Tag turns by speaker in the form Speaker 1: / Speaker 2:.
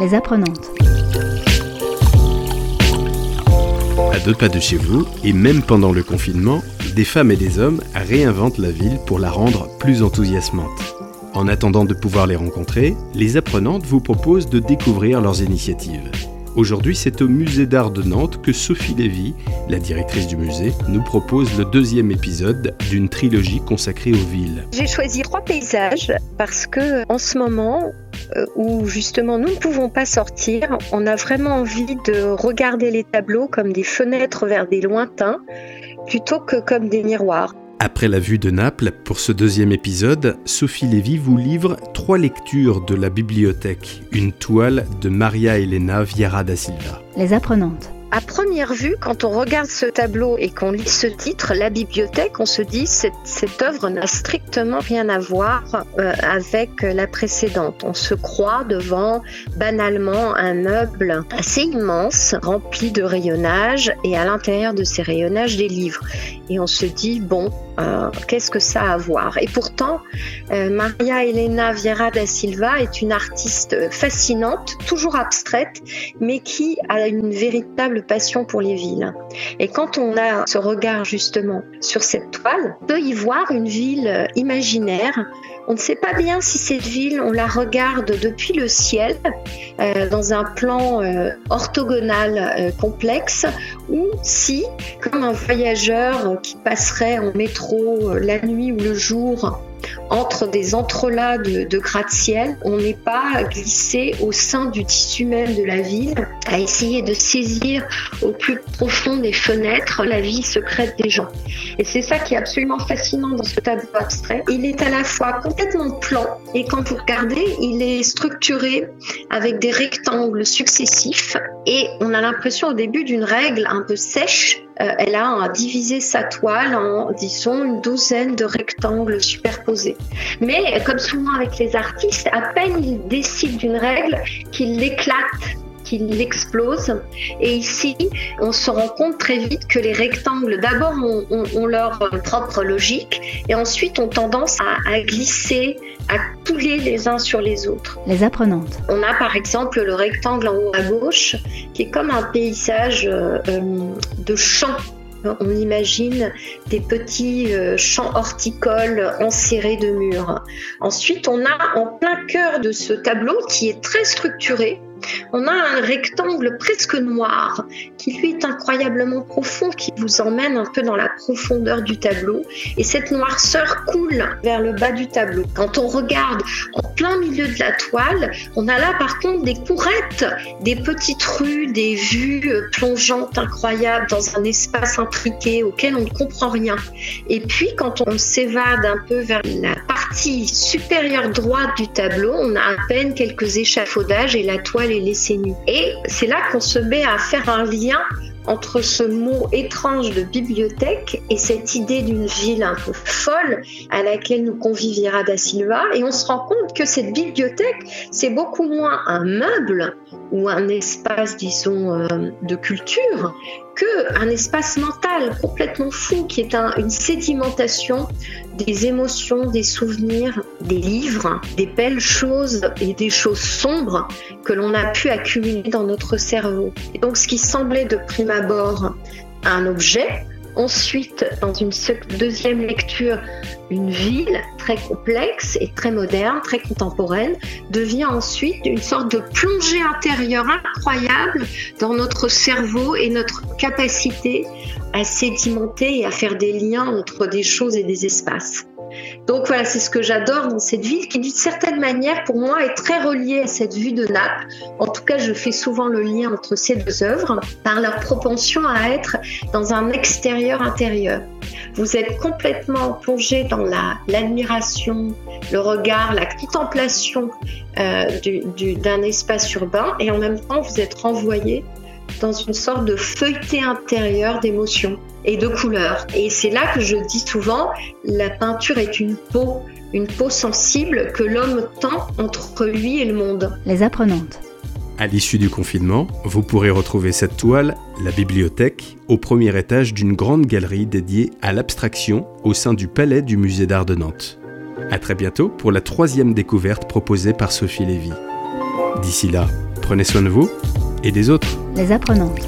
Speaker 1: Les apprenantes.
Speaker 2: À deux pas de chez vous, et même pendant le confinement, des femmes et des hommes réinventent la ville pour la rendre plus enthousiasmante. En attendant de pouvoir les rencontrer, les apprenantes vous proposent de découvrir leurs initiatives. Aujourd'hui, c'est au musée d'art de Nantes que Sophie Lévy, la directrice du musée, nous propose le deuxième épisode d'une trilogie consacrée aux villes.
Speaker 3: J'ai choisi trois paysages parce que en ce moment euh, où justement nous ne pouvons pas sortir, on a vraiment envie de regarder les tableaux comme des fenêtres vers des lointains plutôt que comme des miroirs.
Speaker 2: Après la vue de Naples, pour ce deuxième épisode, Sophie Lévy vous livre trois lectures de la bibliothèque, une toile de Maria Elena Vieira da Silva.
Speaker 1: Les apprenantes.
Speaker 3: À première vue, quand on regarde ce tableau et qu'on lit ce titre, la bibliothèque, on se dit cette, cette œuvre n'a strictement rien à voir euh, avec la précédente. On se croit devant banalement un meuble assez immense, rempli de rayonnages, et à l'intérieur de ces rayonnages des livres. Et on se dit bon, euh, qu'est-ce que ça a à voir? Et pourtant, euh, Maria Elena Vieira da Silva est une artiste fascinante, toujours abstraite, mais qui a une véritable passion pour les villes. Et quand on a ce regard justement sur cette toile, on peut y voir une ville imaginaire. On ne sait pas bien si cette ville, on la regarde depuis le ciel, euh, dans un plan euh, orthogonal euh, complexe, ou si, comme un voyageur qui passerait en métro la nuit ou le jour, entre des entrelacs de, de gratte-ciel, on n'est pas glissé au sein du tissu même de la ville, à essayer de saisir au plus profond des fenêtres la vie secrète des gens. Et c'est ça qui est absolument fascinant dans ce tableau abstrait. Il est à la fois complètement plan et quand vous regardez, il est structuré avec des rectangles successifs et on a l'impression au début d'une règle un peu sèche elle a divisé sa toile en, disons, une douzaine de rectangles superposés. Mais comme souvent avec les artistes, à peine ils décident d'une règle qu'ils l'éclatent qu'il l'explose. Et ici, on se rend compte très vite que les rectangles, d'abord, ont, leur propre logique et ensuite ont tendance à, glisser, à couler les uns sur les autres.
Speaker 1: Les apprenantes.
Speaker 3: On a par exemple le rectangle en haut à gauche qui est comme un paysage euh, de champs on imagine des petits euh, champs horticoles enserrés de murs. Ensuite, on a en plein cœur de ce tableau qui est très structuré, on a un rectangle presque noir qui lui est incroyablement profond, qui vous emmène un peu dans la profondeur du tableau. Et cette noirceur coule vers le bas du tableau. Quand on regarde en plein milieu de la toile, on a là par contre des courettes, des petites rues, des vues plongeantes incroyables dans un espace intriqué auquel on ne comprend rien. Et puis quand on s'évade un peu vers la partie supérieure droite du tableau, on a à peine quelques échafaudages et la toile laisser nu. Et c'est là qu'on se met à faire un lien entre ce mot étrange de bibliothèque et cette idée d'une ville un peu folle à laquelle nous convie Viera da Silva. Et on se rend compte que cette bibliothèque, c'est beaucoup moins un meuble ou un espace, disons, euh, de culture que un espace mental complètement fou qui est une sédimentation des émotions, des souvenirs, des livres, des belles choses et des choses sombres que l'on a pu accumuler dans notre cerveau. Et donc ce qui semblait de prime abord un objet Ensuite, dans une deuxième lecture, une ville très complexe et très moderne, très contemporaine, devient ensuite une sorte de plongée intérieure incroyable dans notre cerveau et notre capacité à sédimenter et à faire des liens entre des choses et des espaces. Donc voilà, c'est ce que j'adore dans cette ville qui d'une certaine manière pour moi est très reliée à cette vue de Naples. En tout cas, je fais souvent le lien entre ces deux œuvres par leur propension à être dans un extérieur intérieur. Vous êtes complètement plongé dans l'admiration, le regard, la contemplation euh, d'un espace urbain et en même temps vous êtes renvoyé dans une sorte de feuilleté intérieure d'émotions et de couleurs. Et c'est là que je dis souvent, la peinture est une peau, une peau sensible que l'homme tend entre lui et le monde.
Speaker 1: Les apprenantes.
Speaker 2: À l'issue du confinement, vous pourrez retrouver cette toile, la bibliothèque, au premier étage d'une grande galerie dédiée à l'abstraction au sein du palais du musée d'art de Nantes. À très bientôt pour la troisième découverte proposée par Sophie Lévy. D'ici là, Prenez soin de vous et des autres
Speaker 1: les apprenantes.